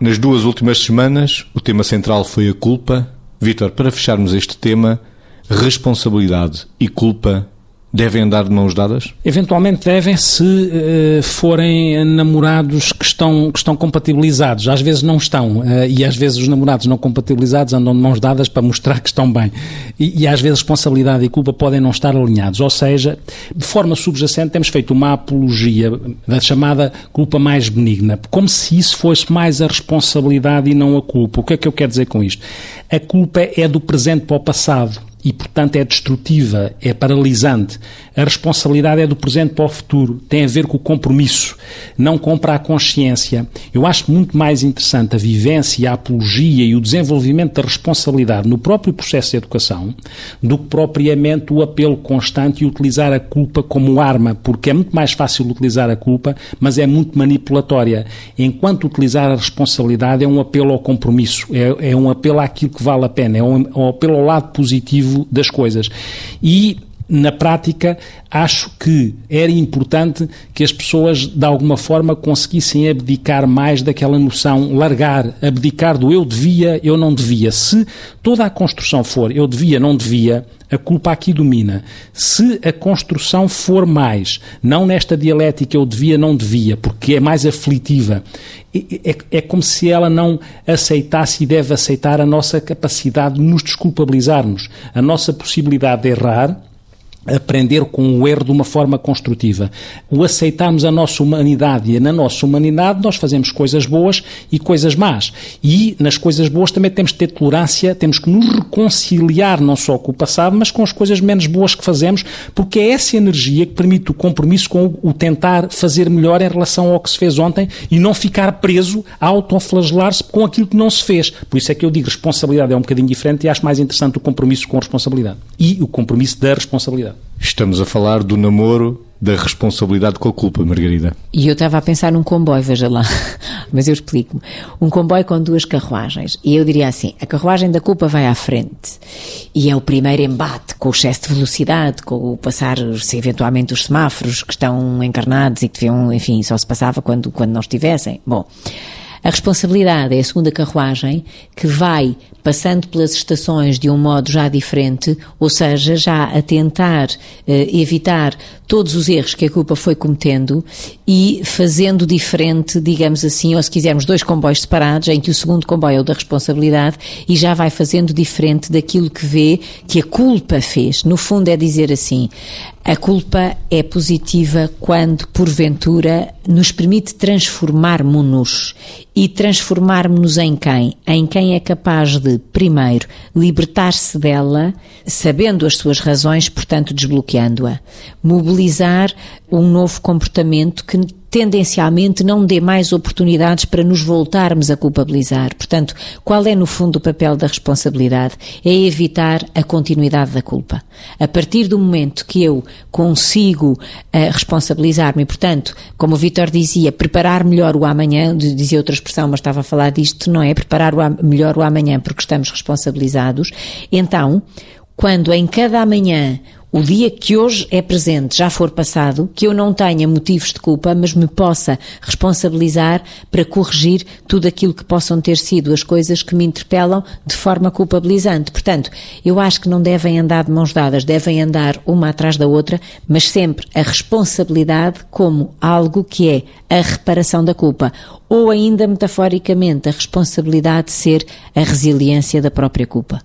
Nas duas últimas semanas, o tema central foi a culpa. Vítor, para fecharmos este tema, responsabilidade e culpa devem andar de mãos dadas? Eventualmente devem se uh, forem namorados que estão, que estão compatibilizados. Às vezes não estão. Uh, e às vezes os namorados não compatibilizados andam de mãos dadas para mostrar que estão bem. E, e, às vezes responsabilidade e culpa podem não estar alinhados. Ou seja, de forma subjacente temos feito uma apologia da chamada culpa mais benigna. Como se isso fosse mais a responsabilidade e não a culpa. O que é que eu quero dizer com isto? A culpa é do presente para o passado e, portanto, é destrutiva, é paralisante. A responsabilidade é do presente para o futuro, tem a ver com o compromisso, não compra a consciência. Eu acho muito mais interessante a vivência, a apologia e o desenvolvimento da responsabilidade no próprio processo de educação do que propriamente o apelo constante e utilizar a culpa como arma, porque é muito mais fácil utilizar a culpa, mas é muito manipulatória. Enquanto utilizar a responsabilidade é um apelo ao compromisso, é, é um apelo àquilo que vale a pena, é um, é um apelo ao lado positivo das coisas. E na prática, acho que era importante que as pessoas, de alguma forma, conseguissem abdicar mais daquela noção, largar, abdicar do eu devia, eu não devia. Se toda a construção for eu devia, não devia, a culpa aqui domina. Se a construção for mais, não nesta dialética eu devia, não devia, porque é mais aflitiva, é, é, como se ela não aceitasse e deve aceitar a nossa capacidade de nos desculpabilizarmos, a nossa possibilidade de errar aprender com o erro de uma forma construtiva. O aceitarmos a nossa humanidade e na nossa humanidade nós fazemos coisas boas e coisas más. E nas coisas boas também temos que ter tolerância, temos que nos reconciliar não só com o passado, mas com as coisas menos boas que fazemos, porque é essa energia que permite o compromisso com o tentar fazer melhor em relação ao que se fez ontem e não ficar preso a autoflagelar-se com aquilo que não se fez. Por isso é que eu digo responsabilidade é um bocadinho diferente e acho mais interessante o compromisso com a responsabilidade e o compromisso da responsabilidade. Estamos a falar do namoro da responsabilidade com a culpa, Margarida. E eu estava a pensar num comboio, veja lá, mas eu explico-me. Um comboio com duas carruagens. E eu diria assim: a carruagem da culpa vai à frente. E é o primeiro embate com o excesso de velocidade, com o passar, se eventualmente, os semáforos que estão encarnados e que deviam, enfim, só se passava quando, quando não estivessem. Bom. A responsabilidade é a segunda carruagem que vai passando pelas estações de um modo já diferente, ou seja, já a tentar eh, evitar todos os erros que a culpa foi cometendo e fazendo diferente, digamos assim, ou se quisermos dois comboios separados, em que o segundo comboio é o da responsabilidade e já vai fazendo diferente daquilo que vê que a culpa fez. No fundo é dizer assim, a culpa é positiva quando, porventura, nos permite transformarmos-nos. E transformarmos-nos em quem? Em quem é capaz de, primeiro, libertar-se dela, sabendo as suas razões, portanto, desbloqueando-a. Mobilizar um novo comportamento que tendencialmente não dê mais oportunidades para nos voltarmos a culpabilizar. Portanto, qual é no fundo o papel da responsabilidade? É evitar a continuidade da culpa. A partir do momento que eu consigo uh, responsabilizar-me, portanto, como o Vitor dizia, preparar melhor o amanhã, dizia outra expressão, mas estava a falar disto, não é? Preparar o melhor o amanhã porque estamos responsabilizados. Então, quando em cada amanhã o dia que hoje é presente já for passado, que eu não tenha motivos de culpa, mas me possa responsabilizar para corrigir tudo aquilo que possam ter sido as coisas que me interpelam de forma culpabilizante. Portanto, eu acho que não devem andar de mãos dadas, devem andar uma atrás da outra, mas sempre a responsabilidade como algo que é a reparação da culpa, ou ainda metaforicamente a responsabilidade de ser a resiliência da própria culpa.